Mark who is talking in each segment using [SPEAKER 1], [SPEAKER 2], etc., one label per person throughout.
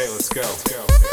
[SPEAKER 1] Okay, let's go. Let's go.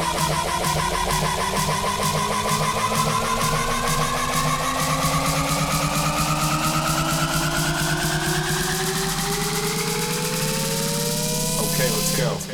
[SPEAKER 1] Okay, let's go.